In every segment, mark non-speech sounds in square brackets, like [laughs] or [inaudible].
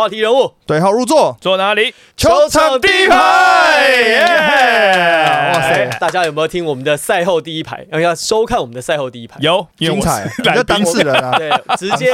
话题人物，对号入座，坐哪里？球场第一排，耶！哇塞，大家有没有听我们的赛后第一排？要要收看我们的赛后第一排。有精彩，你来就当事人啊，[laughs] 对，[laughs] 直接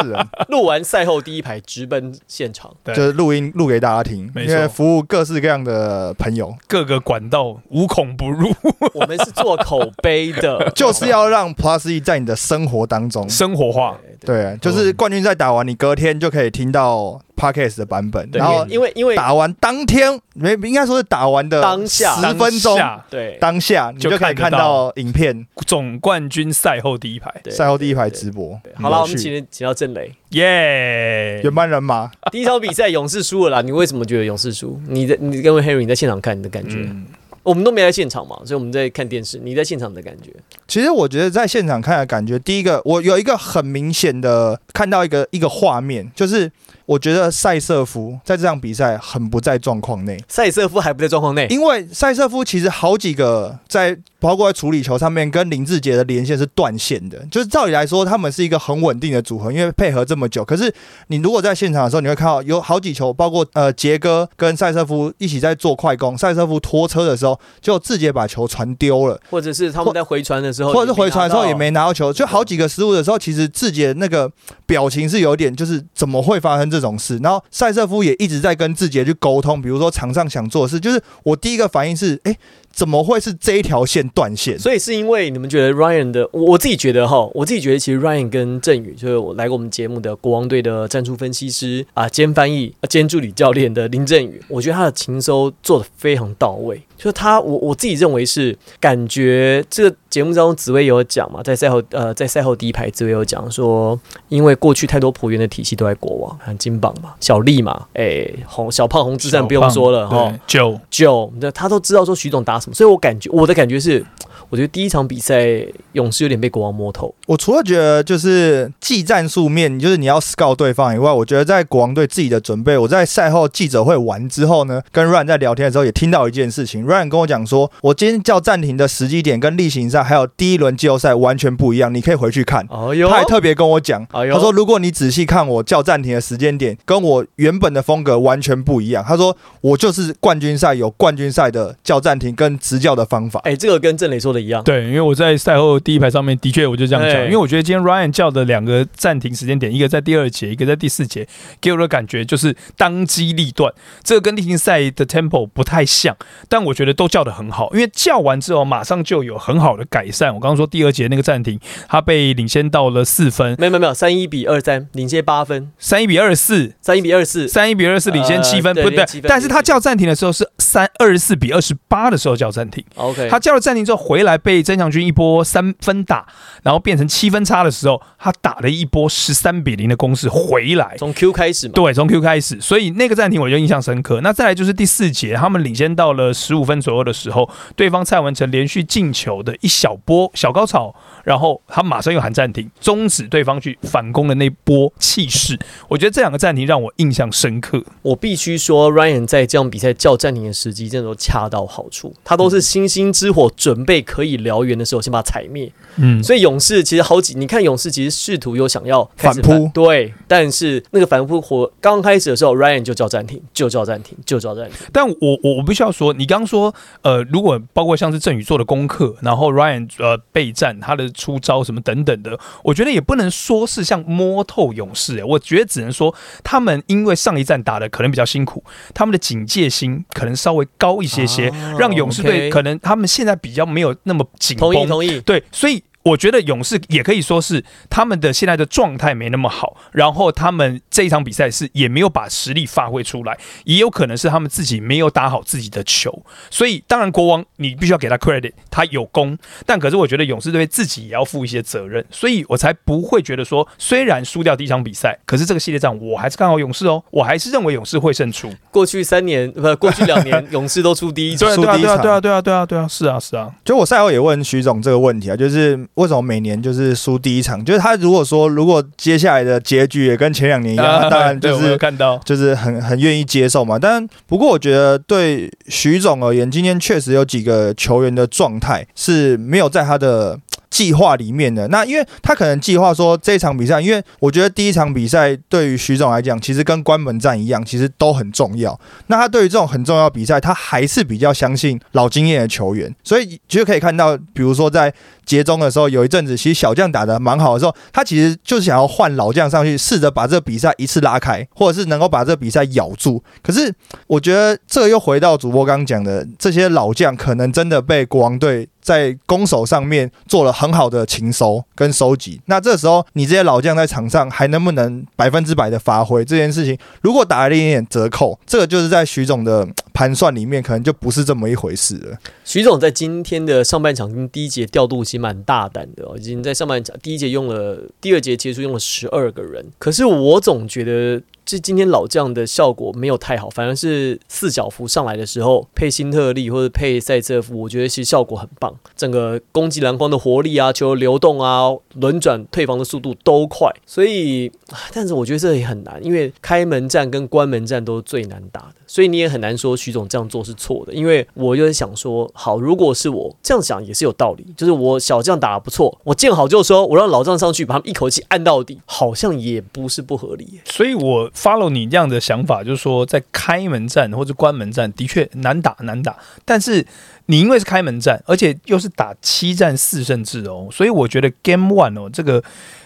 录完赛后第一排，直奔现场。对。就是录音录给大家听，因为服务各式各样的朋友，各个管道无孔不入，[laughs] 我们是做口碑的，就是要让 Plus E 在你的生活当中，生活化。对，就是冠军赛打完，你隔天就可以听到 Podcast 的版本，对，然后因为因为打完当天，没应该说是打完的当下十分钟对当下，你就就可以看到到影片总冠军赛后第一排，对赛后第一排直播对。好了，我们请请到郑雷。耶！原班人马，第一场比赛勇士输了啦，你为什么觉得勇士输？你的你跟 Henry 你在现场看你的感觉？嗯，我们都没在现场嘛，所以我们在看电视。你在现场的感觉？其实我觉得在现场看的感觉，第一个我有一个很明显的看到一个一个画面，就是我觉得塞瑟夫在这场比赛很不在状况内，塞瑟夫还不在状况内，因为塞瑟夫其实好几个在包括在处理球上面跟林志杰的连线是断线的，就是照理来说他们是一个很稳定的组合，因为配合这么久。可是你如果在现场的时候，你会看到有好几球，包括呃杰哥跟塞瑟夫一起在做快攻，塞瑟夫拖车的时候，就自己把球传丢了。或者是他们在回传的时候，或者是回传的时候也没拿拿到球，就好几个失误的时候，其实自己的那个表情是有点就是怎么会发生这种事？然后塞瑟夫也一直在跟志杰去沟通，比如说场上想做的事，就是我第一个反应是，哎、怎么会是这一条线断线。？所以是因为你们觉得 Ryan 的，我我自己觉得哈，我自己觉得其实 Ryan 跟郑宇，就是我来过我们节目的国王队的战术分析师啊，兼翻译、啊兼助理教练的林振宇，我觉得他的情收做的非常到位。就是他，我我自己认为是感觉这个节目当中，紫薇有讲嘛，在赛后呃，在赛后第一排，紫薇有讲说，因为过去太多浦原的体系都在国王，像金榜嘛、小丽嘛，哎、红小胖红之战不用说了哈。对，九九，那他都知道说徐总打所以我感觉我的感觉是，我觉得第一场比赛勇士有点被国王摸头。我除了觉得就是技战术面，就是你要 scout 对方以外，我觉得在国王队自己的准备，我在赛后记者会完之后呢，跟 Ryan 在聊天的时候也听到一件事情，Ryan 跟我讲说，我今天叫暂停的时机点跟例行赛还有第一轮季后赛完全不一样，你可以回去看。他还特别跟我讲，他说如果你仔细看我叫暂停的时间点，跟我原本的风格完全不一样。他说我就是冠军赛有冠军赛的叫暂停跟执教的方法。哎、这个跟郑磊说的一样。对，因为我在赛后第一排上面的确我就这样讲，哎因为我觉得今天 Ryan 叫的两个暂停时间点，一个在第二节，一个在第四节，给我的感觉就是当机立断，这个跟例行赛的 tempo 不太像，但我觉得都叫的很好，因为叫完之后马上就有很好的改善。我刚刚说第二节那个暂停，他被领先到了四分，没有没有没有，三一比二三，领先八分，三一比二四，三一比二四。三一比二四领先七分，不对但是他叫暂停的时候是三二十四比二十八的时候叫暂停。OK，他叫了暂停之后回来被曾祥军一波三分打，然后变成七分差的时候，他打了一波十三比零的攻势回来。从 Q 开始嘛。对，从 Q 开始，所以那个暂停我就印象深刻。那再来就是第四节，他们领先到了十五分左右的时候，对方蔡文成连续进球的一小波小高潮，然后他马上又喊暂停，终止对方去反攻的那波气势。我觉得这两个暂停让我印象深刻。我必须说，Ryan 在这样比赛叫暂停的时机，真的都恰到好处。他都是星星之火准备可可以燎原的时候，先把它踩灭。嗯，所以勇士其实好几，你看勇士其实试图有想要反扑对，但是那个反扑活刚开始的时候，Ryan 就叫暂停，就叫暂停，就叫暂停。但我我我必须要说，你刚刚说，呃，如果包括像是郑宇做的功课，然后 Ryan 呃备战他的出招什么等等的，我觉得也不能说是像摸透勇士、欸，我觉得只能说他们因为上一站打的可能比较辛苦，他们的警戒心可能稍微高一些些，啊让勇士队可能他们现在比较没有那么紧绷，同意同意。对，所以我觉得勇士也可以说是他们的现在的状态没那么好，然后他们这一场比赛是也没有把实力发挥出来，也有可能是他们自己没有打好自己的球。所以当然国王你必须要给他 credit，他有功，但可是我觉得勇士队自己也要负一些责任，所以我才不会觉得说虽然输掉第一场比赛，可是这个系列战我还是看好勇士哦，我还是认为勇士会胜出。过去三年不，过去两年勇士都出第一场对。啊对啊对啊对啊对啊对啊，是啊是啊，就我赛后也问徐总这个问题啊，就是为什么每年就是输第一场？就是他如果说如果接下来的结局也跟前两年一样，那当然 [laughs] 就是看到。就是很很愿意接受嘛。但不过我觉得对徐总而言，今天确实有几个球员的状态是没有在他的计划里面的。那因为他可能计划说这一场比赛，因为我觉得第一场比赛对于徐总来讲，其实跟关门战一样，其实都很重要。那他对于这种很重要比赛，他还是比较相信老经验的球员，所以其实可以看到，比如说在节中的时候，有一阵子其实小将打得蛮好的时候，他其实就是想要换老将上去，试着把这个比赛一次拉开，或者是能够把这个比赛咬住。可是我觉得这又回到主播刚刚讲的，这些老将可能真的被国王队在攻守上面做了很好的勤收跟收集。那这时候你这些老将在场上还能不能百分之百的发挥这件事情，如果打了一点点折扣，这个就是在徐总的盘算里面，可能就不是这么一回事了。徐总在今天的上半场跟第一节调度其实蛮大胆的、哦，已经在上半场第一节用了，第二节结束用了十二个人。可是我总觉得这今天老将的效果没有太好，反而是四小福上来的时候配新特利或者配塞瑟夫，我觉得其实效果很棒，整个攻击篮筐的活力啊、球流动啊、轮转退防的速度都快。所以，但是我觉得这也很难，因为开门战跟关门战都是最难打的。所以你也很难说徐总这样做是错的，因为我就在想说，好，如果是我这样想也是有道理，就是我小将打得不错，我见好就收，我让老将上去把他们一口气按到底，好像也不是不合理。所以我 follow 你这样的想法，就是说在开门战或者关门战的确难打难打，但是你因为是开门战，而且又是打七战四胜制哦，所以我觉得 Game One 哦这个。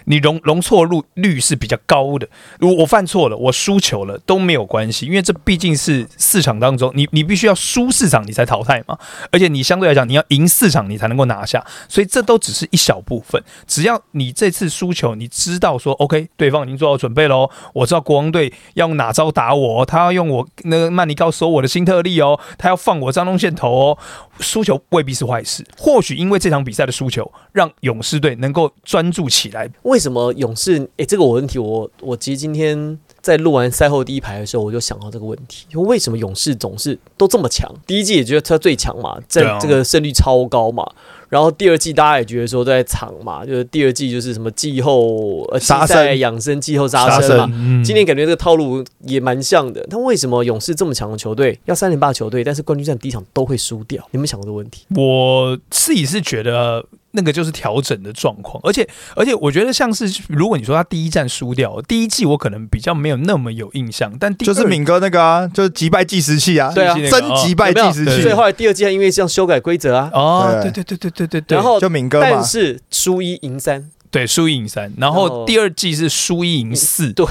你容容错率率是比较高的，如果我犯错了，我输球了都没有关系，因为这毕竟是四场当中，你你必须要输四场你才淘汰嘛，而且你相对来讲你要赢四场你才能够拿下，所以这都只是一小部分。只要你这次输球，你知道说 OK，对方已经做好准备喽，我知道国王队要用哪招打我，他要用我那个曼尼高守我的辛特利哦，他要放我张东线头哦，输球未必是坏事，或许因为这场比赛的输球，让勇士队能够专注起来，为什么勇士？诶，这个我问题我我其实今天在录完赛后第一排的时候，我就想到这个问题：就为什么勇士总是都这么强？第一季也觉得他最强嘛，在这个胜率超高嘛。然后第二季大家也觉得说在场嘛，就是第二季就是什么季后呃杀赛生养生、季后杀杀生嘛生。嗯今年感觉这个套路也蛮像的，但为什么勇士这么强的球队要三连霸球队，但是冠军战第一场都会输掉？你们想过这个问题？我自己是觉得那个就是调整的状况，而且而且我觉得像是如果你说他第一站输掉，第一季我可能比较没有那么有印象，但第就是敏哥那个啊，就是击败计时器啊，对啊，真击败计时器，所以后来第二季因为这样修改规则啊，哦，对。对对对对对对，然后就敏哥，但是输一赢三，对输一赢三，然然后后第二季是输一赢四，对，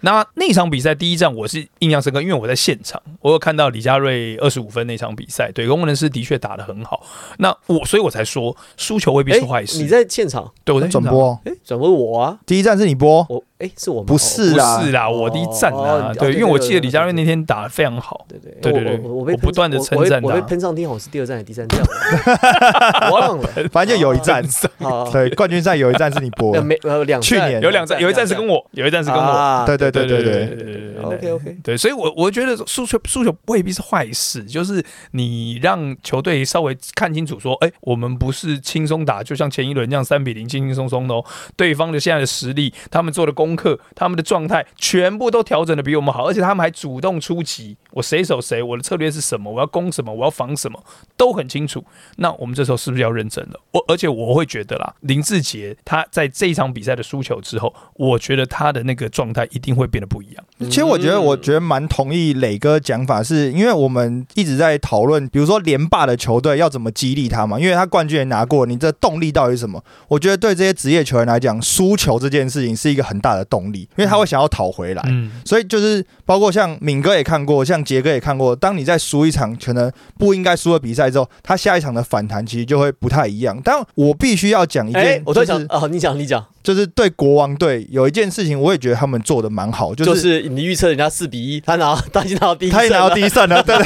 那那场比赛第一站我是印象深刻，因为我在现场，我有看到李佳瑞二十五分那场比赛，对工程师的确打得很好。那我所以我才说输球未必是坏事。你在现场，对我在现场，转播。哎，转播我啊，第一站是你播，我哎是我们不是不啦是啦，我第一站哦啊，对，哦对因为我记得李佳瑞那天打的非常好。对对对对对我我我被我不断的称赞我被我被喷上天，我是第二站还是第三站？[laughs] 啊忘了 [laughs] 反正就有一站，啊，对，冠军赛有一站是你播呃，没呃两去年有两站，有一站是跟我，有一站是跟我。啊对对对对对，对对 OK OK，对，所以我我觉得输球输球未必是坏事，就是你让球队稍微看清楚，说，哎，我们不是轻松打，就像前一轮这样三比零轻轻松松的哦。对方的现在的实力，他们做的功课，他们的状态，全部都调整的比我们好，而且他们还主动出击，我谁守谁，我的策略是什么，我要攻什么，我要防什么，都很清楚。那我们这时候是不是要认真了？我而且我会觉得啦，林志杰他在这一场比赛的输球之后，我觉得他的那个状态一定会变得不一样。其实我觉得，嗯我觉得蛮同意磊哥讲法，是因为我们一直在讨论，比如说连霸的球队要怎么激励他嘛，因为他冠军也拿过，你这动力到底是什么？我觉得对这些职业球员来讲，输球这件事情是一个很大的动力，因为他会想要讨回来。嗯，所以就是包括像敏哥也看过，像杰哥也看过，当你在输一场可能不应该输的比赛之后，他下一场的反弹其实就会不太一样。但我必须要讲一哎件，，我突就是然想啊，你讲你讲，就是对国王队有一件事情，我也觉得他们做的蛮好，就、就是是你预测人家四比一，他拿他已经拿到第一他也拿到第一胜了，对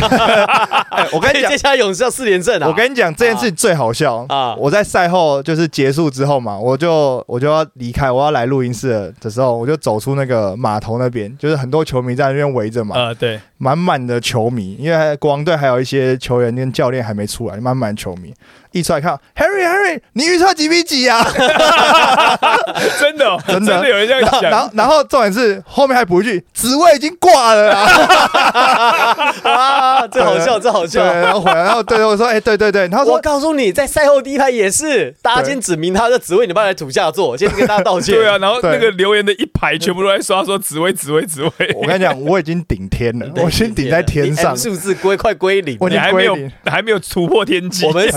我跟你讲接，下来勇士要四连胜啊！我跟你讲这件事最好笑啊我在赛后就是结束之后嘛，我就我就要离开，我要来录音室的时候，我就走出那个码头那边，就是很多球迷在那边围着嘛，呃，对，满满的球迷，因为国王队还有一些球员跟教练还没出来，满满球迷。一出来看，Harry Harry，你预测几比几啊？[laughs] 真的哦真的有人这样然后，然。后，然后重点是后面还补一句：“紫薇已经挂了啦。[laughs] 啊，这好笑，这好”对，笑。然后回来，然后对我说：“哎，对对对。”他我告诉你，在赛后第一排也是，大家先指明他的紫薇，你帮来土下座，先跟大家道歉。对啊，，然后那个留言的一排全部都在刷说紫薇紫薇紫薇，：“我跟你讲，我已经顶天了，我已经顶在天你上。数字归快归零。我你还没有还没有突破天际。我们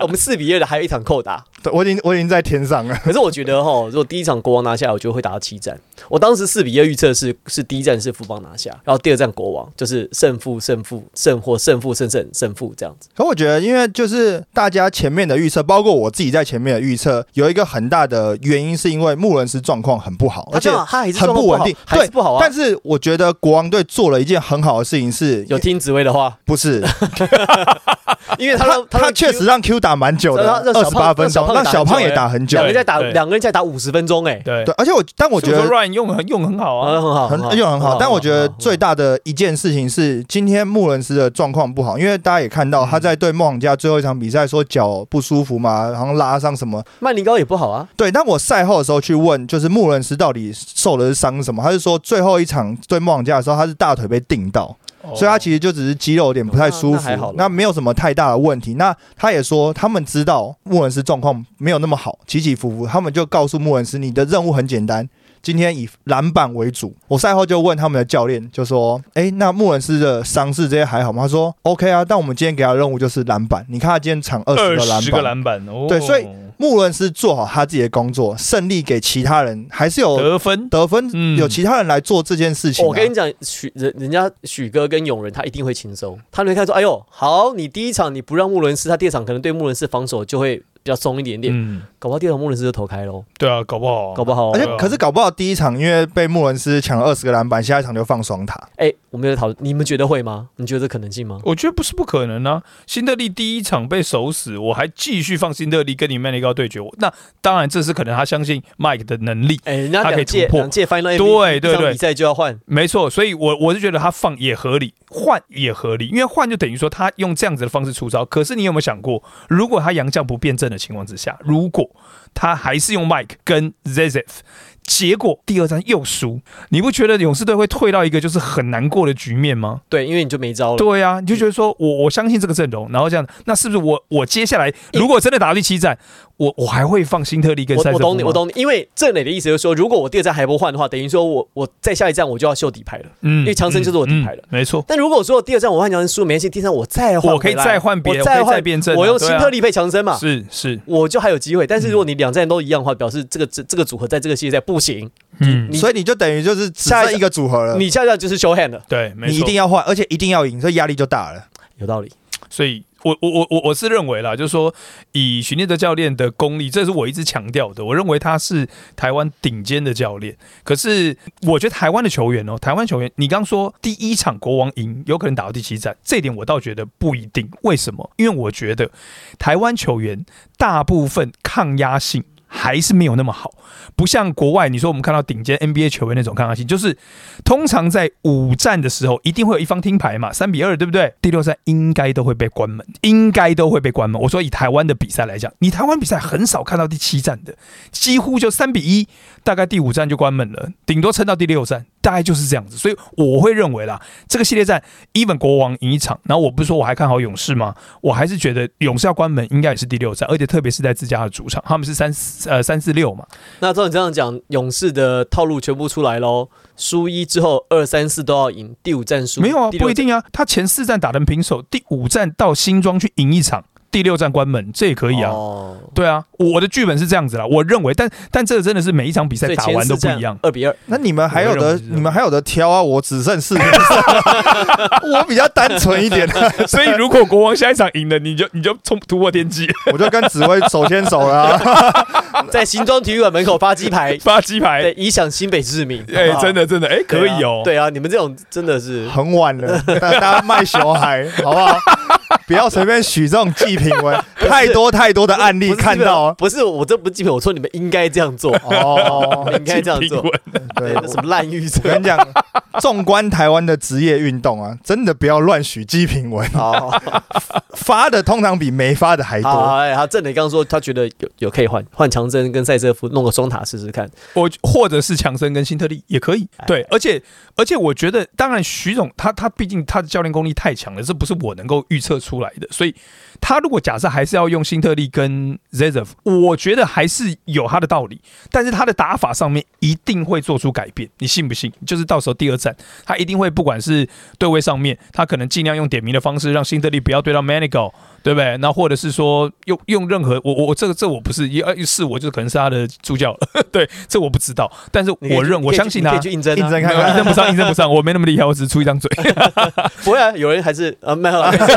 我们四比二的还有一场扣打，对，我已经我已经在天上了。[laughs] 可是我觉得哈，如果第一场国王拿下来，我觉得会打到七战。我当时四比二预测是是第一战是富邦拿下，然后第二战国王就是胜负胜负胜或胜负胜胜胜负这样子。可我觉得，因为就是大家前面的预测，包括我自己在前面的预测，有一个很大的原因是因为穆伦斯状况很不好，而且他他还是很不稳定。还是不好啊。但是我觉得国王队做了一件很好的事情是，有听紫薇的话，不是 [laughs] 因为他他确实让 Q 打蛮久的，二十八分钟，让让小小胖也打打很久两。个人在打两个人在打五十分钟，哎，对对，而且我但我觉得 Ryan 用很用很好啊，啊。很好，很用很好，但我觉得最大的一件事情是，今天穆伦斯的状况不好，因为大家也看到他在对莫朗加最后一场比赛说脚不舒服嘛，然后拉伤什么。曼尼高也不好啊。对，但我赛后的时候去问，就是穆伦斯到底受的是伤什么？他是说最后一场对莫朗加的时候，他是大腿被定到，所以他其实就只是肌肉有点不太舒服那没有什么太大的问题。那他也说，他们知道穆恩斯状况没有那么好，起起伏伏，他们就告诉穆恩斯，你的任务很简单。今天以篮板为主。我赛后就问他们的教练，就说：“哎、那穆恩斯的伤势这些还好吗？”他说：“OK 啊，但我们今天给他的任务就是篮板。你看他今天抢二十二个篮板，十个篮板哦，对所以穆伦斯做好他自己的工作，胜利给其他人，还是有得分。得分，嗯。有其他人来做这件事情、啊。我跟你讲，许人人家许哥跟永仁他一定会轻松，他们会看说，哎呦，好，你第一场你不让穆伦斯，他第二场可能对穆伦斯防守就会比较松一点点，嗯，搞不好第二场穆伦斯就投开喽，对啊，搞不好搞不好哦。而且啊可是搞不好第一场因为被穆伦斯抢了二十个篮板，下一场就放双塔。哎，我们有讨论，你们觉得会吗？你觉得这可能性吗？我觉得不是不可能啊！辛特利第一场被守死，我还继续放辛特利跟你曼尼高对决。那当然这是可能他相信 Mike 的能力，哎，人家他可以突破两届 Final 对对对比赛就要换，没错。所以我我是觉得他放也合理，换也合理，因为换就等于说他用这样子的方式出招。可是你有没有想过，如果他杨将不变阵的情况之下，如果他还是用 Mike 跟 Zezef，结果第二战又输，你不觉得勇士队会退到一个就是很难过的局面吗？对，因为你就没招了。对啊，你就觉得说我我相信这个阵容，然后这样，那是不是我我接下来如果真的打到第七战，我我还会放辛特利跟我塞瑟夫我懂你，我。懂你，因为郑磊的意思就是说，如果我第二站还不换的话，等于说我我在下一站我就要秀底牌了。嗯因为强森就是我底牌了没错。但如果说第二站我换强森输没关系，第三我再换，我可以再换别人我再换我用对啊辛特利配强森嘛，是是，我就还有机会。但是如果你两站都一样的话，表示这个这这个组合在这个系列赛不行，嗯，所以你就等于就是下一个组合了，你下一站就是 show hand 了，对，没错，你一定要换，而且一定要赢，所以压力就大了。有道理。所以我我我我我是认为啦，就是说以许念德教练的功力，这是我一直强调的。我认为他是台湾顶尖的教练。可是我觉得台湾的球员哦，台湾球员，你刚说第一场国王赢，有可能打到第七战，这点我倒觉得不一定。为什么？因为我觉得台湾球员大部分抗压性。还是没有那么好，不像国外。你说我们看到顶尖 NBA 球员那种抗压性，就是通常在五战的时候，一定会有一方听牌嘛，三比二，对不对？第六战应该都会被关门，应该都会被关门。我说以台湾的比赛来讲，你台湾比赛很少看到第七战的，几乎就三比一，大概第五战就关门了，顶多撑到第六战，大概就是这样子。所以我会认为啦，这个系列战，even 国王赢一场，然后我不是说我还看好勇士吗？我还是觉得勇士要关门应该也是第六战，而且特别是在自家的主场，他们是三四呃三四六嘛，那照你这样讲，勇士的套路全部出来喽。输一之后，二三四都要赢，第五战输没有啊，不一定啊。他前四战打成平手，第五战到新庄去赢一场，第六站关门，这也可以啊。哦，对啊，我的剧本是这样子啦，我认为，但但这个真的是每一场比赛打完都不一样。二比二。那你们还有的你们还有的挑啊！我只剩四比三，[laughs] 我比较单纯一点，[laughs] 所以如果国王下一场赢了，你就你就冲突破天际，我就跟紫薇手牵手了啊。[laughs] 在新庄体育馆门口发鸡排，发鸡排对，，影响新北市民。哎、真的真的，哎、可以哦、对啊，你们这种真的是很晚了，大大家卖小孩好不好？不要随便许这种祭品文，太多太多的案例看到不是我这不是基本，我说你们应该这样做，哦。[laughs] 应该这样做。对，什么烂预测我跟你讲，纵观台湾的职业运动啊，真的不要乱许鸡品文，哦，[laughs] 发的通常比没发的还，多。哎，好，郑磊刚刚说他觉得有有可以换换强森跟赛瑟夫弄个双塔试试看。我或者是强森跟辛特利也可以，对，而且而且我觉得，当然徐总他他毕竟他的教练功力太强了，这不是我能够预测出来的，所以他如果假设还是要用辛特利跟 z e z e v 我觉得还是有他的道理，但是他的打法上面一定会做出改变，你信不信？就是到时候第二站他一定会不管是对位上面，他可能尽量用点名的方式让辛特利不要对到 Manigo。对不对？那或者是说用用任何我我我这个这我不是一是我就可能是他的助教了，[laughs] 对，这我不知道。但是我认我相信他去你可以，去应征啊，应征看看 [laughs] 应征不上，应征不上，我没那么厉害，我只是出一张嘴。[laughs] 不会啊，有人还是啊没有啊没事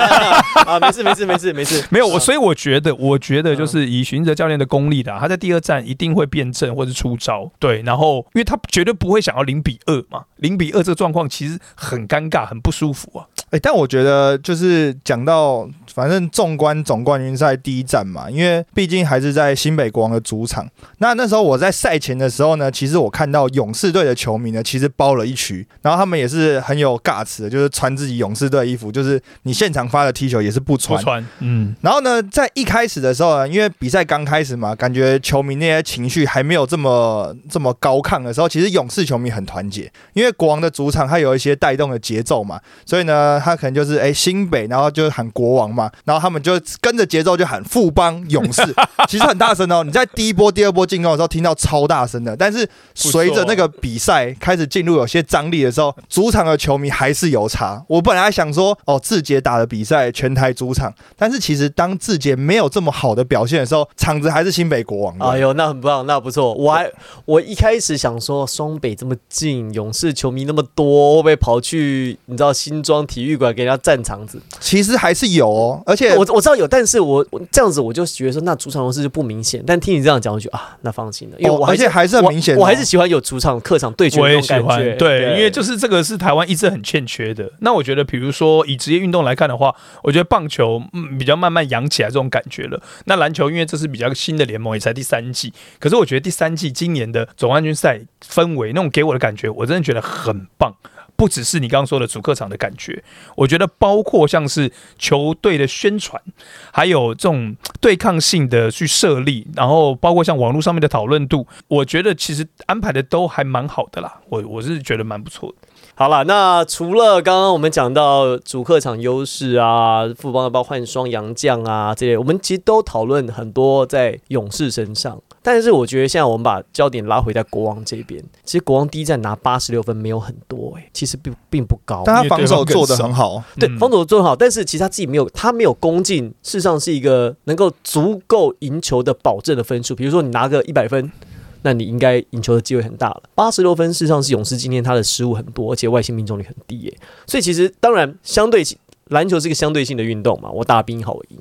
啊，没事没事没事没事，没有我，所以我觉得，我觉得就是以寻哲教练的功力的啊，他在第二站一定会变阵或者出招，对，然后因为他绝对不会想要零比二嘛，零比二这个状况其实很尴尬，很不舒服啊。哎、但我觉得就是讲到，反正纵观总冠军赛第一站嘛，因为毕竟还是在新北国王的主场。那那时候我在赛前的时候呢，其实我看到勇士队的球迷呢，其实包了一区，然后他们也是很有尬词的，就是穿自己勇士队衣服，就是你现场发的踢球也是不不穿。穿，嗯，然后呢，在一开始的时候呢，因为比赛刚开始嘛，感觉球迷那些情绪还没有这么这么高亢的时候，其实勇士球迷很团结，因为国王的主场它有一些带动的节奏嘛，所以呢，他可能就是哎新北，然后就喊国王嘛，然后他们就跟着节奏就喊富邦勇士，[laughs] 其实很大声哦。你在第一波、第二波进攻的时候听到超大声的，但是随着那个比赛开始进入有些张力的时候，主场的球迷还是有差。我本来还想说，哦，志杰打的比赛全台主场，但是其实当志杰没有这么好的表现的时候，场子还是新北国王的。哎呦，那很棒，那不错。我还我一开始想说，双北这么近，勇士球迷那么多，会不会跑去你知道新庄体育馆给人家占场子？其实还是有哦，而且我我知道有，但是我我这样子我就觉得说，那主场优势就不明显。但听你这样讲，我就觉得啊，那放心了，因为我、哦而且还是很明显哦我，我还是喜欢有主场客场对决那种也喜欢感觉。，对，因为就是这个是台湾一直很欠缺的。那我觉得，比如说以职业运动来看的话，我觉得棒球嗯比较慢慢养起来这种感觉了。那篮球因为这是比较新的联盟，也才第三季，可是我觉得第三季今年的总冠军赛氛围那种给我的感觉，我真的觉得很棒。不只是你刚刚说的主客场的感觉，我觉得包括像是球队的宣传，还有这种对抗性的去设立，然后包括像网络上面的讨论度，我觉得其实安排的都还蛮好的啦。我我是觉得蛮不错的。好了，那除了刚刚我们讲到主客场优势啊，富邦要不要换双洋将啊这类，我们其实都讨论很多在勇士身上。但是我觉得现在我们把焦点拉回在国王这边，其实国王第一站拿八十六分没有很多诶、其实并并不高。但他防守做的很好。对，嗯防守做得很好，但是其实他自己没有，他没有攻进，事实上是一个能够足够赢球的保证的分数。比如说你拿个一百分，那你应该赢球的机会很大了。八十六分，事实上是勇士今天他的失误很多，而且外线命中率很低耶。所以其实当然相对篮球是一个相对性的运动嘛，我打兵好我赢。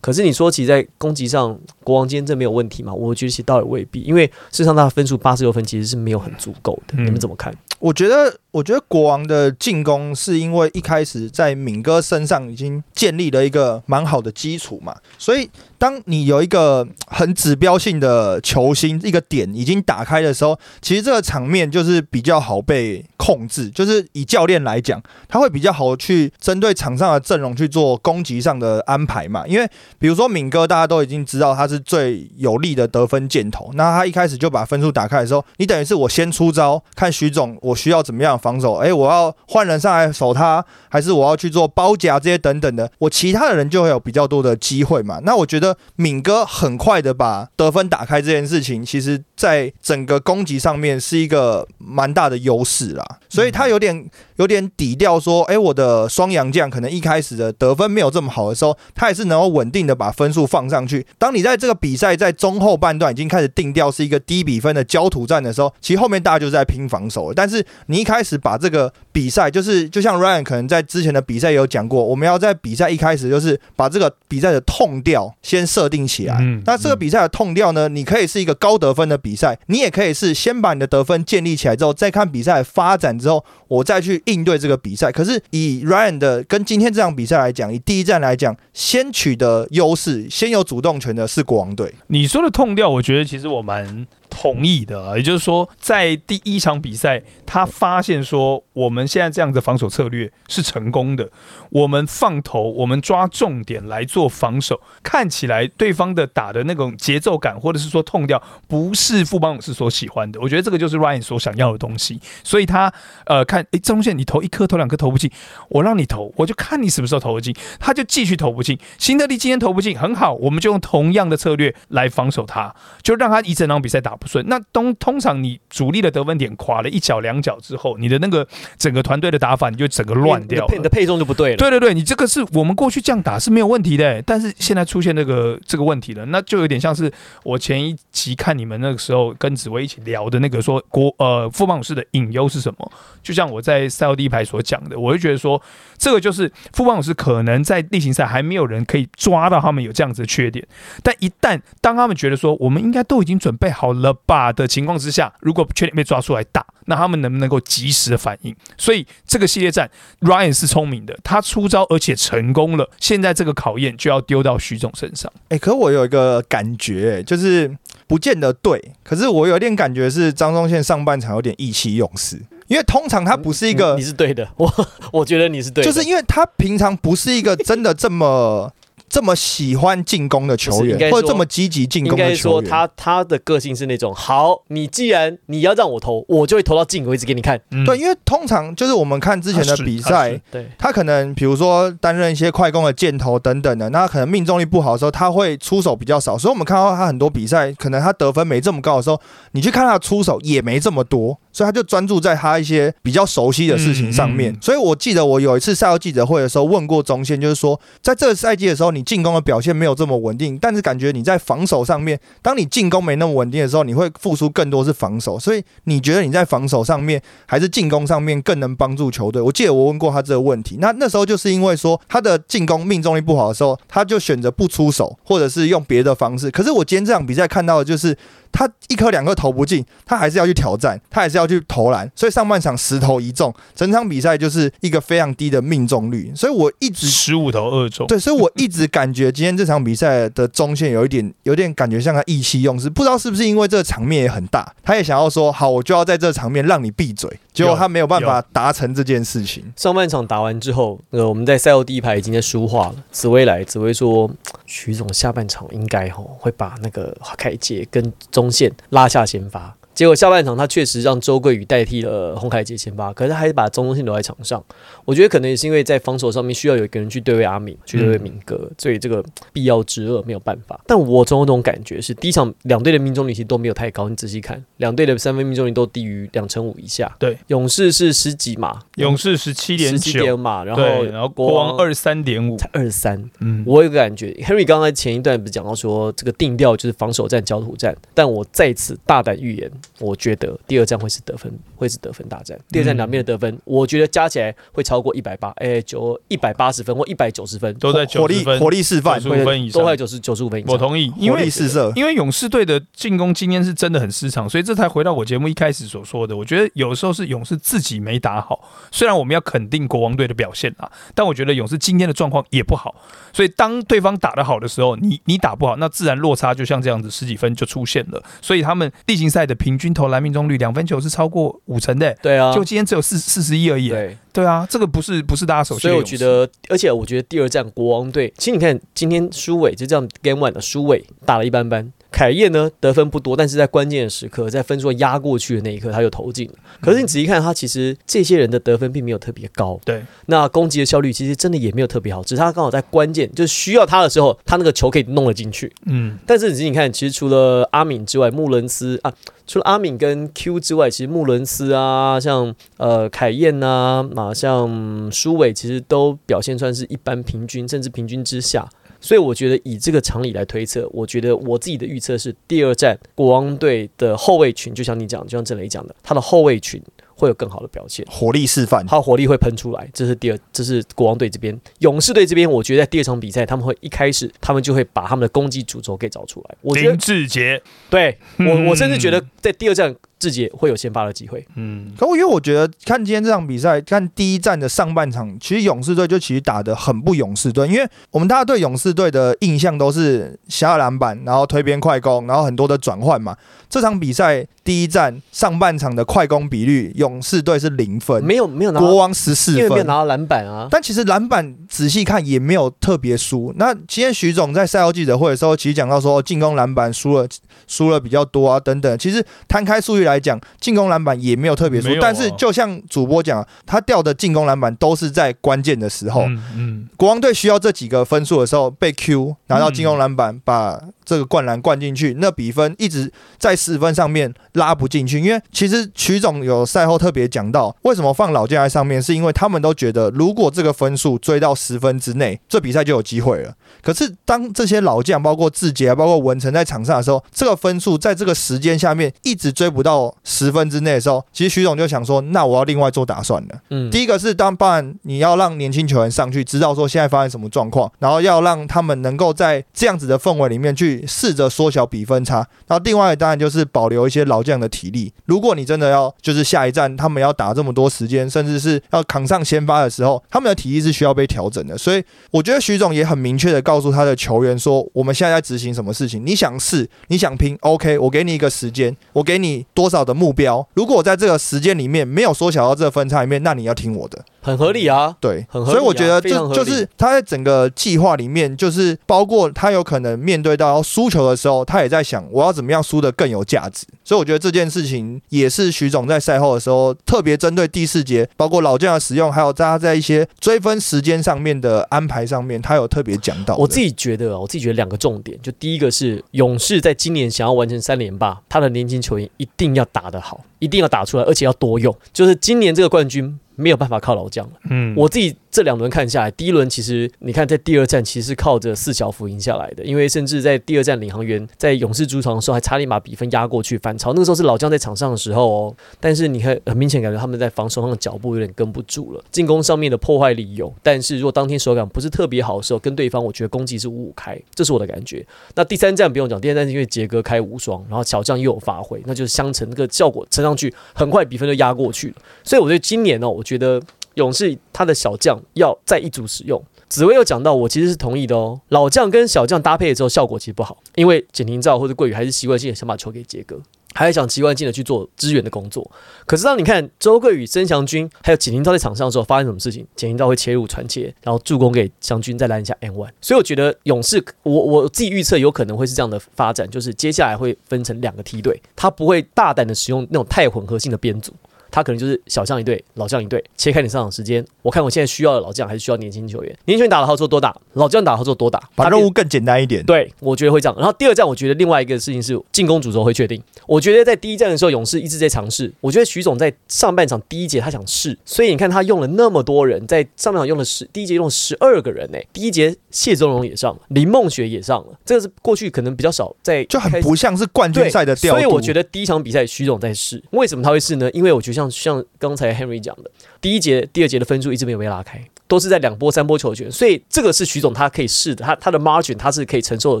可是你说其实在攻击上，国王今天这没有问题吗？我觉得其实倒也未必，因为事实上他的分数八十六分其实是没有很足够的。嗯你们怎么看？我觉得，我觉得国王的进攻是因为一开始在敏哥身上已经建立了一个蛮好的基础嘛，所以当你有一个很指标性的球星一个点已经打开的时候，其实这个场面就是比较好被控制。就是以教练来讲，他会比较好去针对场上的阵容去做攻击上的安排嘛。因为比如说敏哥，大家都已经知道他是最有力的得分箭头，那他一开始就把分数打开的时候，你等于是我先出招，看徐总我需要怎么样防守，诶，我要换人上来守他，还是我要去做包夹这些等等的，我其他的人就会有比较多的机会嘛。那我觉得敏哥很快的把得分打开这件事情，其实在整个攻击上面是一个蛮大的优势啦，所以他有点有点底调说，诶，我的双阳将可能一开始的得分没有这么好的时候，他也是能够稳定的把分数放上去。当你在这个比赛在中后半段已经开始定调是一个低比分的焦土战的时候，其实后面大家就是在拼防守。但是你一开始把这个比赛，就是就像 Ryan 可能在之前的比赛有讲过，我们要在比赛一开始就是把这个比赛的痛调先设定起来。嗯那这个比赛的痛调呢，你可以是一个高得分的比赛，你也可以是先把你的得分建立起来之后，再看比赛发展之后，我再去应对这个比赛。可是以 Ryan 的跟今天这场比赛来讲，以第一站来讲，先取得优势、先有主动权的是国王队。你说的痛调，我觉得其实我蛮同意的啊，也就是说，在第一场比赛，他发现说我们现在这样的防守策略是成功的，我们放投，我们抓重点来做防守，看起来对方的打的那种节奏感，或者是说痛调，不是富邦勇士所喜欢的。我觉得这个就是 Ryan 所想要的东西，所以他呃看，诶，中线你投一颗投两颗投不进，我让你投，我就看你什么时候投得进，他就继续投不进。新德利今天投不进，很好，我们就用同样的策略来防守他，就让他一整场比赛打不顺。那通通常你主力的得分点垮了一脚两脚之后，你的那个整个团队的打法你就整个乱掉了你的配你的。配重就不对了。对对对，你这个是我们过去这样打是没有问题的，但是现在出现这个这个问题了，那就有点像是我前一集看你们那个时候跟紫薇一起聊的那个说国呃富邦勇士的隐忧是什么？就像我在赛后第一排所讲的，我就觉得说这个就是富邦勇士可能在例行赛还没有人可以抓到他们有这样子的缺点，但一旦当他们觉得说我们应该都已经准备好了吧的情况之下，如果缺点被抓出来打，那他们能不能够及时的反应？所以这个系列战，Ryan 是聪明的，他出招而且成功了，现在这个考验就要丢到徐总身上。哎、可我有一个感觉，就是不见得对，可是我有点感觉是张忠宪上半场有点意气用事，因为通常他不是一个你，你是对的，我我觉得你是对的，就是因为他平常不是一个真的这么这么喜欢进攻的球员，或者这么积极进攻的该说球员。他他的个性是那种，好，你既然你要让我投，我就会投到进为止给你看。嗯对，因为通常就是我们看之前的比赛，对，他可能比如说担任一些快攻的箭头等等的，那可能命中率不好的时候，他会出手比较少，所以我们看到他很多比赛，可能他得分没这么高的时候，你去看他的出手也没这么多，所以他就专注在他一些比较熟悉的事情上面。嗯嗯所以我记得我有一次赛后记者会的时候问过中线，就是说在这个赛季的时候，你进攻的表现没有这么稳定，但是感觉你在防守上面，当你进攻没那么稳定的时候，你会付出更多是防守，所以你觉得你在防守上面还是进攻上面更能帮助球队？我记得我问过他这个问题，那那时候就是因为说他的进攻命中率不好的时候，他就选择不出手，或者是用别的方式。可是我今天这场比赛看到的就是。他一颗两颗投不进，他还是要去挑战，他还是要去投篮，所以上半场十投一中，整场比赛就是一个非常低的命中率，所以我一直十五投二中，对，所以我一直感觉今天这场比赛的中线有一点，有点感觉像他意气用事，不知道是不是因为这个场面也很大，他也想要说好，我就要在这场面让你闭嘴，结果他没有办法达成这件事情。上半场打完之后，呃，我们在赛后第一排已经在书画了。紫薇来，紫薇说，徐总下半场应该吼会把那个凯杰跟中线拉下先发。结果下半场他确实让周桂宇代替了洪凯杰先发，可是他还是把中中线留在场上。我觉得可能也是因为在防守上面需要有一个人去对位阿敏，去对位敏哥，所以这个必要之恶没有办法。但我总有种感觉是，第一场两队的命中率其实都没有太高，你仔细看，两队的三分命中率都低于两成五以下。对，勇士是十几码，勇士十七点十七点九，嘛，然后，然后国王二三点五，才二三。嗯，我有个感觉，Henry 刚才前一段不是讲到说这个定调就是防守战、焦土战，但我再次大胆预言，我觉得第二站会是得分，会是得分大战。第二站两边的得分，我觉得加起来会超过一百八，哎，九一百八十分或一百九十分，都在火力九十分，火力示范95分以上都在九十九十五分以上。我同意，因火为射，因为勇士队的进攻今天是真的很失常，所以这才回到我节目一开始所说的。我觉得有时候是勇士自己没打好，虽然我们要肯定国王队的表现啊，但我觉得勇士今天的状况也不好。所以当对方打得好的时候，你你打不好，那自然落差就像这样子十几分就出现了。所以他们例行赛的平均投篮命中率两分球是超过五成的、对啊，就今天只有四四十一而已、对，对啊，这个不是不是大家首先所以我。觉得，而且我觉得第二战国王队，其实你看今天舒伟就这样 Game One 的舒伟打了一般般，凯燕呢得分不多，但是在关键的时刻，在分数压过去的那一刻，他就投进了。可是你仔细看，他其实这些人的得分并没有特别高，对，那攻击的效率其实真的也没有特别好，只是他刚好在关键就是需要他的时候，他那个球可以弄了进去。嗯，但是你仔细看，其实除了阿敏之外，穆伦斯啊，除了阿敏跟 Q 之外，其实穆伦斯啊，像呃凯燕呐、啊，像舒伟，其实都表现算是一般平均，甚至平均之下。所以我觉得以这个常理来推测，我觉得我自己的预测是，第二战国王队的后卫群，就像你讲，就像郑雷讲的，他的后卫群会有更好的表现。火力示范。他火力会喷出来，这是第二，这是国王队这边，勇士队这边，我觉得在第二场比赛，他们会一开始，他们就会把他们的攻击主轴给找出来。我觉得林志杰，对我，嗯我甚至觉得在第二战，志杰会有先发的机会。嗯，可我因为我觉得看今天这场比赛，看第一站的上半场，其实勇士队就其实打得很不勇士队，因为我们大家对勇士队的印象都是狭小篮板，然后推边快攻，然后很多的转换嘛。这场比赛第一站上半场的快攻比率，勇士队是零分，没有没有拿，国王十四分。因为没有拿到篮板啊。但其实篮板仔细看也没有特别输。那今天徐总在赛后记者会的时候，其实讲到说进攻篮板输了输了比较多啊等等。其实摊开数据来讲，进攻篮板也没有特别输但是就像主播讲，他掉的进攻篮板都是在关键的时候。嗯嗯，国王队需要这几个分数的时候，被 Q 拿到进攻篮板，把这个灌篮灌进去，那比分一直在十分上面拉不进去。因为其实曲总有赛后特别讲到，为什么放老将在上面，是因为他们都觉得，如果这个分数追到十分之内，这比赛就有机会了。可是当这些老将，包括志杰啊，包括文成在场上的时候，这个分数在这个时间下面一直追不到十分之内的时候，其实徐总就想说，那我要另外做打算了。嗯，第一个是当当然你要让年轻球员上去，知道说现在发生什么状况，然后要让他们能够在这样子的氛围里面去试着缩小比分差。然后另外当然就是保留一些老将的体力。如果你真的要就是下一站他们要打这么多时间，甚至是要扛上先发的时候，他们的体力是需要被调整的。所以我觉得徐总也很明确的告诉他的球员说，我们现在在执行什么事情，你想试，你想拼，OK，我给你一个时间，我给你多少的目标。如果我在这个时间里面没有缩小到这个分差里面，那你要听我的。很合理啊。对，很合理啊所以我觉得非常合理就就是他在整个计划里面，就是包括他有可能面对到要输球的时候，他也在想我要怎么样输的更有价值。所以我觉得这件事情也是徐总在赛后的时候特别针对第四节，包括老将的使用，还有他在一些追分时间上面的安排上面，他有特别讲到。我自己觉得啊，我自己觉得两个重点，就第一个是勇士在今年想要完成三连霸，他的年轻球员一定要打得好，一定要打出来，而且要多用。就是今年这个冠军没有办法靠老将了。嗯，我自己这两轮看下来，第一轮其实你看在第二站其实是靠着四小福赢下来的，因为甚至在第二站领航员在勇士主场的时候还差点把比分压过去反超，那个时候是老将在场上的时候哦，但是你看很明显感觉他们在防守上的脚步有点跟不住了，进攻上面的破坏力有，但是如果当天手感不是特别好的时候，跟对方我觉得攻击是五五开，这是我的感觉。那第三站不用讲，第三站是因为杰哥开无双，然后小将又有发挥，那就是相乘那个效果乘上去，很快比分就压过去了。所以我觉得今年呢、我觉得勇士他的小将要再一组使用。紫薇有讲到，我其实是同意的哦。老将跟小将搭配的时候，效果其实不好，因为简廷照或者桂宇还是习惯性的想把球给杰哥，还是想习惯性的去做支援的工作。可是当你看周桂宇、曾祥军还有简廷照在场上的时候，发生什么事情？简廷照会切入传切，然后助攻给祥军，再拦一下 N one。所以我觉得勇士，我我自己预测有可能会是这样的发展，就是接下来会分成两个梯队，他不会大胆的使用那种太混合性的编组。他可能就是小将一队，老将一队，切开你上场时间。我看我现在需要的老将还是需要年轻球员，年轻球员打得好之后多打，老将打得好之后多打，把任务更简单一点。对，我觉得会这样。然后第二站，我觉得另外一个事情是进攻主轴会确定。我觉得在第一站的时候，勇士一直在尝试。我觉得徐总在上半场第一节他想试，所以你看他用了那么多人，在上半场用了十，第一节用了十二个人呢、第一节谢宗荣也上了，林梦雪也上了，这个是过去可能比较少在就很不像是冠军赛的调。所以我觉得第一场比赛徐总在试，为什么他会试呢？因为我觉得像像像刚才 Henry 讲的，第一节、第二节的分数一直没有被拉开，都是在两波、三波球权，所以这个是徐总他可以试的，他他的 margin 他是可以承受得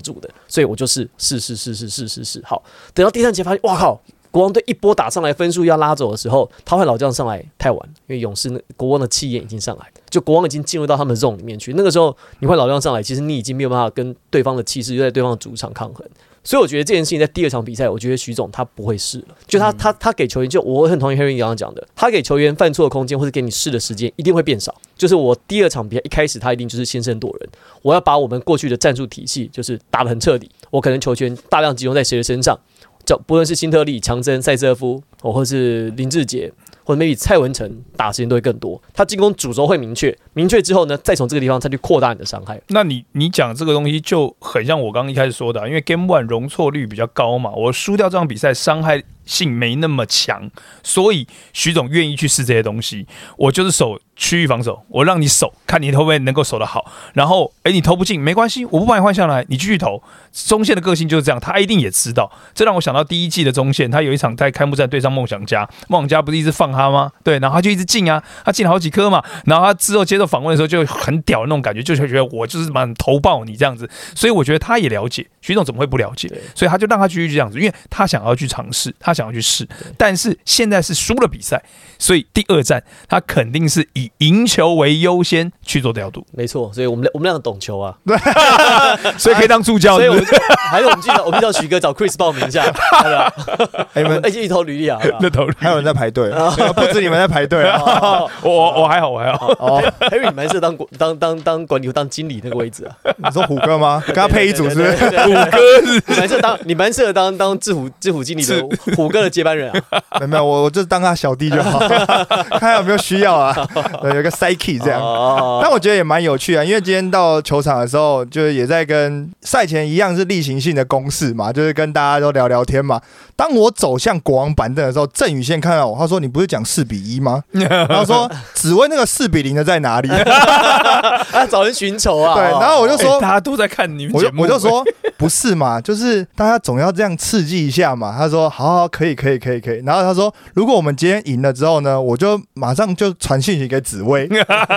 住的，所以我就是试试试试试试试。好，等到第三节发现，哇靠！国王队一波打上来，分数要拉走的时候，他换老将上来太晚，因为勇士那国王的气焰已经上来。就国王已经进入到他们的 zone 里面去。那个时候你换老将上来，其实你已经没有办法跟对方的气势，就在对方的主场抗衡。所以我觉得这件事情在第二场比赛，我觉得徐总他不会试了，就他他他给球员，就我很同意 Harry 刚刚讲的，他给球员犯错的空间或者给你试的时间一定会变少。就是我第二场比赛一开始他一定就是先声夺人，我要把我们过去的战术体系就是打得很彻底，我可能球权大量集中在谁的身上，叫不论是辛特利、强森、塞瑟夫，哦，或是林志杰。或者 maybe 蔡文成打时间都会更多，他进攻主轴会明确，明确之后呢，再从这个地方再去扩大你的伤害。那你你讲这个东西就很像我刚刚一开始说的、因为 Game One 容错率比较高嘛，我输掉这场比赛伤害性没那么强，所以徐总愿意去试这些东西。我就是手区域防守，我让你守，看你会不会能够守得好。然后，哎，你投不进没关系，我不把你换下来，你继续投。中线的个性就是这样，他一定也知道。这让我想到第一季的中线，他有一场在开幕战对上梦想家，梦想家不是一直放他吗？对，然后他就一直进啊，他进了好几颗嘛。然后他之后接受访问的时候就很屌的那种感觉，就是觉得我就是蛮投爆你这样子。所以我觉得他也了解徐总怎么会不了解，所以他就让他继续这样子，因为他想要去尝试，他想要去试。但是现在是输了比赛，所以第二战他肯定是以赢球为优先去做调度。没错，所以我们我们两个懂球啊，[laughs] 所以可以当助教。所以我们就还是我们记得，我们叫许哥找 Chris 报名一下，[laughs] 哎你们而 [laughs] 且一投履历啊，那头还有人在排队，不止你们在排队啊。我我我还好，我还好。哦，Harry 你蛮适合当管当当当管理当经理那个位置啊，你说虎哥吗？跟他配一组是不是？虎哥是，你蛮适合当你蛮适合当当制服制服经理的虎哥的接班人啊，没有没有，我我就当他小弟就好，看他有没有需要啊。对，有个 psyche 这样。哦但我觉得也蛮有趣啊，因为今天到球场的时候，就是也在跟赛前一样是例行性的公事嘛，就是跟大家都聊聊天嘛。当我走向国王板凳的时候，郑宇先看到我，他说：“你不是讲四比一吗？” [laughs] 然后说：“只问那个四比零的在哪里？” [laughs] 啊，找人寻仇啊，[laughs] 对，然后我就说哎大家都在看你们我就节目，我就说不是嘛，就是大家总要这样刺激一下嘛。他说好好可以可以可以可以。然后他说如果我们今天赢了之后呢，我就马上就传信息给紫薇。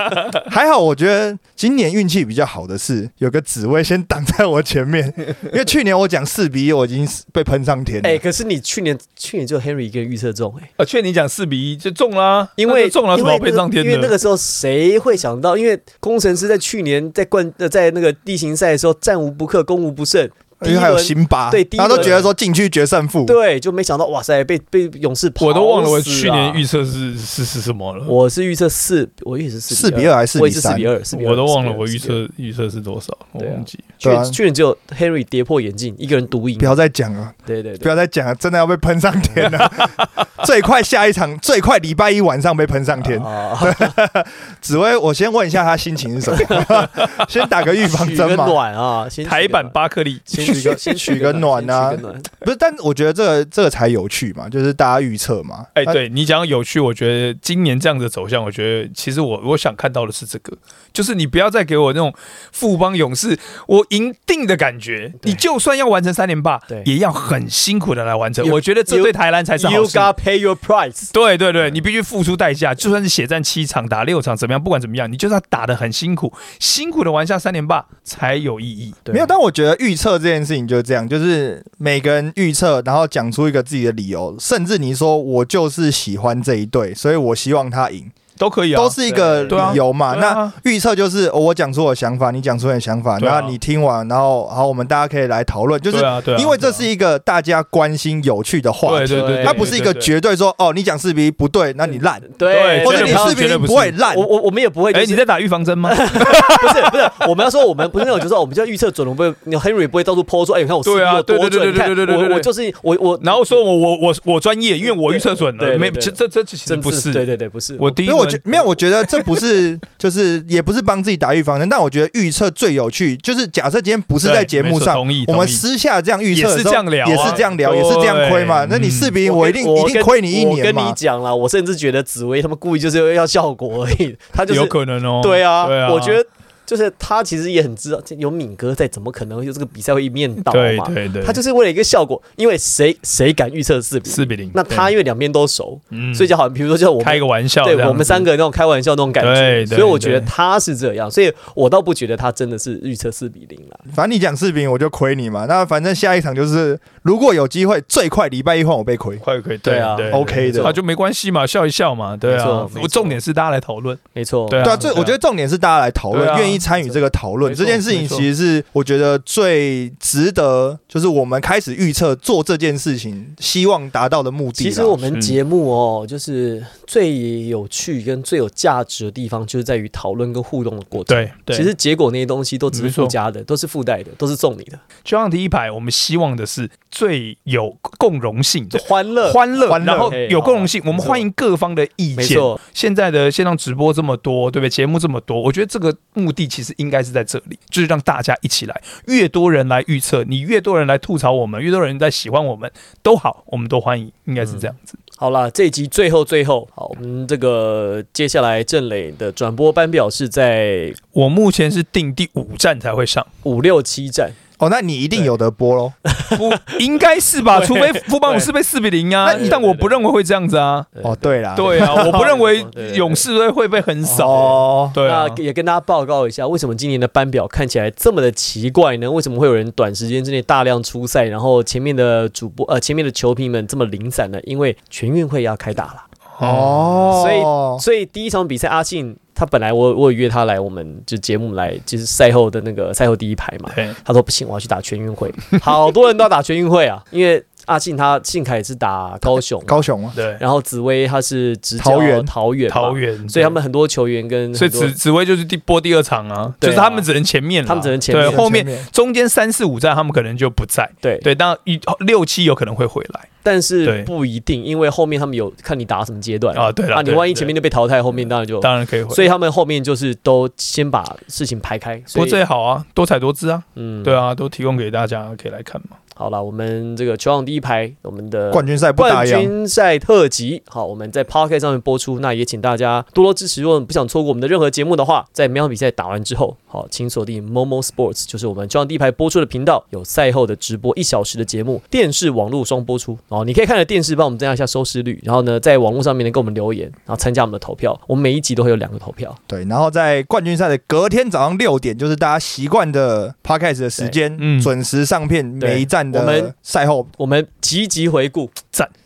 [laughs] 还好我觉得今年运气比较好的是有个紫薇先挡在我前面，[laughs] 因为去年我讲四比一我已经被喷上天了。哎、可是你去年去年就 Henry 一个人预测中哎、呃，劝你讲四比一就中啦，因为中了，什么好因为配上天的？因为那个时候谁会想到？因为工程师在去年在冠呃在那个地形赛的时候战无不克，攻无不胜，因为还有辛巴，对第一轮然后都觉得说禁区决胜负。对，就没想到哇塞，被被勇士跑我都忘了我去年预测是是是什么了，我是预测四，我也是四四比二还是四比三？四比二，四比二我都忘了4比2我预4比2测预测是多少，我忘记。去去年只有 Henry 跌破眼镜，一个人独赢不。要再讲了。对对对，不要再讲了，真的要被喷上天了！[laughs] 最快下一场，最快礼拜一晚上被喷上天。啊，[laughs] 紫薇，我先问一下他心情是什么？[laughs] 先打个预防针嘛。暖啊，先台版巴克利，先取个先取个暖啊不是，但我觉得这个这个才有趣嘛，就是大家预测嘛。哎，那，对你讲有趣，我觉得今年这样的走向，我觉得其实我我想看到的是这个，就是你不要再给我那种富邦勇士我赢定的感觉，你就算要完成三连霸对，也要很辛苦的来完成。我觉得这对台南才是好 You。gotta pay your price。对对对，你必须付出代价，就算是血战七场、打六场，怎么样？不管怎么样，你就是要打的很辛苦，辛苦的玩下三连霸才有意义。对没有，但我觉得预测这件事情就是这样，就是每个人预测，然后讲出一个自己的理由，甚至你说我就是喜欢这一对，所以我希望他赢，都可以啊，都是一个理由嘛。对啊。那预测就是、哦我讲出我的想法，你讲出你的想法，对啊。然后你听完，然后好，我们大家可以来讨论，就是对啊对啊，因为这是一个大家关心、有趣的话题，对对对，它不是一个对对绝对说哦，你讲四比一不对，那你烂，对，或者你绝对不是四比零绝对不是不会烂。我。我我们也不会，就哎，是你在打预防针吗？不是不是，我们要说我们不是那种，就是我们就要预测准了，不会，你 Henry 不会到处泼说，哎，你看我对啊有多准，对对对你看对对对对对我我就是我我，然后说我我我我专业，因为我预测准了，没对对对这这这其实真不是，对对对，不是我第一因为我轮觉没有，我觉得这不是，[laughs] 就是也不是帮自己打预防针，但我觉得预测最有趣，就是假设今天不是在节目上，我们私下这样预测也是这样聊啊也是这样聊，也是这样亏嘛。那你四比零，我我一定一定亏你一我跟你。讲了，我甚至觉得紫薇他们故意就是要效果而已，他就是有可能哦。对啊，对啊，我觉得就是他其实也很知道，有敏哥在，怎么可能有这个比赛会一面倒嘛？对对对，他就是为了一个效果，因为谁谁敢预测四比零？四比零，那他因为两边都熟，嗯所以就好，比如说就我开一个玩笑对我们三个那种开玩笑那种感觉，对对所以我觉得他是这样，所以我倒不觉得他真的是预测四比零了。反正你讲四比零，我就亏你嘛。那反正下一场就是，如果有机会，最快礼拜一换我被亏。快亏对啊对 OK 的啊就没关系嘛，笑一笑嘛，对啊没错。没我重点是大家来讨论，没错，对啊对啊，这我觉得重点是大家来讨论愿意参与这个讨论这件事情，其实是我觉得最值得，就是我们开始预测做这件事情，希望达到的目的。其实我们节目哦，就是最有趣跟最有价值的地方，就是在于讨论跟互动的过程。对对其实结果那些东西都只是附加的，都是附带的，都是送你的，就像第一排，我们希望的是最有共融性的。欢乐。欢乐，欢乐然后有共融性，我们欢迎各方的意见。没错，现在的线上直播这么多，对不对？节目这么多，我觉得这个目的其实应该是在这里，就是让大家一起来，越多人来预测，你越多人来吐槽我们，越多人在喜欢我们都好，我们都欢迎，应该是这样子。好啦，这一集最后最后，好，我们这个接下来郑磊的转播班表是在我目前是定第五站才会上，五六七站，哦，那你一定有得播喽。不 [laughs] 应该是吧？除非富邦勇士被四比零啊，但我不认为会这样子啊。哦，对啦，对啊，[laughs] 我不认为勇士队会被横扫。哦，对啊那，也跟大家报告一下，为什么今年的班表看起来这么的奇怪呢？为什么会有人短时间之内大量出赛，然后前面的主播呃前面的球评们这么零散呢？因为全运会要开打了，哦，所以所以第一场比赛阿信他本来我我有约他来我们就节目来就是赛后的那个赛后第一排嘛，对，他说不行，我要去打全运会，好多人都要打全运会啊，因为阿信他信凯是打高雄，高雄啊，对，然后紫薇他是直教桃园。桃园桃园，所以他们很多球员跟所以紫紫薇就是第播第二场啊，就是他们只能前面啦，他们只能前面对，后面面。中间三四五站他们可能就不在，对。对，当然一六七有可能会回来。但是不一定，因为后面他们有看你打什么阶段。啊，对了，啊，你万一前面就被淘汰，后面当然就，当然可以回来，所以他们后面就是都先把事情排开，不过这也好啊，多彩多姿啊，嗯。对，啊，都提供给大家可以来看嘛。好了，我们这个球场第一排，我们的冠军赛冠，军赛特辑，好，我们在 Pocket 上面播出，那也请大家多多支持。如果你不想错过我们的任何节目的话，在每场比赛打完之后，好，请锁定 Momo Sports，就是我们中央第一排播出的频道，有赛后的直播一小时的节目，电视、网络双播出。哦，你可以看着电视帮我们增加一下收视率，然后呢，在网络上面呢给我们留言，然后参加我们的投票。我们每一集都会有两个投票。对，然后在冠军赛的隔天早上六点，就是大家习惯的 Pocket 的时间，嗯准时上片每一站我们的赛后我们集集回顾，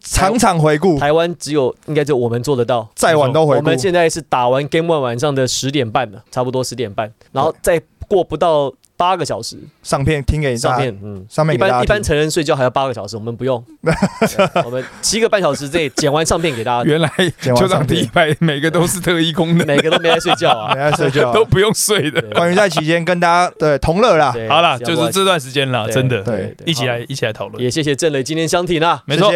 场场回顾，台湾只有应该就我们做得到。再晚都回顾我们。现在是打完 Game One 晚上的十点半了，差不多十点半，然后再过不到八个小时。上片听给大家，上片，嗯，一上面给大家听。般一般成人睡觉还要八个小时，我们不用，[laughs] 我们七个半小时之内剪完上片给大家，原来球场第一排每个都是特异功能，每个都没在睡觉啊。没。在睡觉。都。不用睡的。关于在期间跟大家对同乐啦，好了，就是这段时间了，真的，对一起来一起来讨论，也谢谢郑磊今天相挺啦，没错。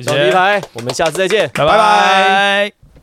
小第一，排，我们下次再见。拜拜。拜拜。